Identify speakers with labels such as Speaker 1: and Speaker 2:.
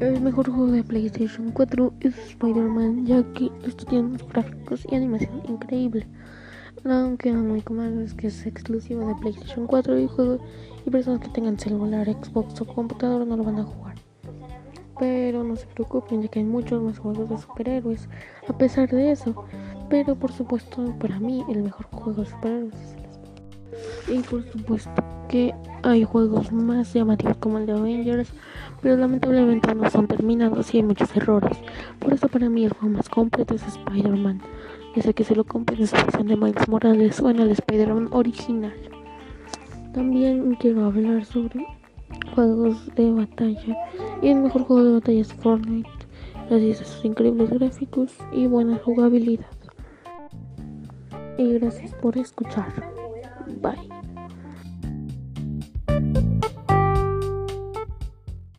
Speaker 1: El mejor juego de PlayStation 4 es Spider-Man, ya que esto tiene unos gráficos y animación increíble. Aunque muy común es que es exclusivo de PlayStation 4 y juegos y personas que tengan celular, Xbox o computador no lo van a jugar. Pero no se preocupen, ya que hay muchos más juegos de superhéroes a pesar de eso. Pero por supuesto, para mí el mejor juego de superhéroes es Y por supuesto que hay juegos más llamativos como el de Avengers, pero lamentablemente no son terminados y hay muchos errores. Por eso para mí el juego más completo es Spider-Man. Ya sé que se lo compren en su versión de Miles Morales o en el Spider-Man original. También quiero hablar sobre juegos de batalla. Y el mejor juego de batalla es Fortnite. Gracias a sus increíbles gráficos y buena jugabilidad. Y gracias por escuchar. Bye.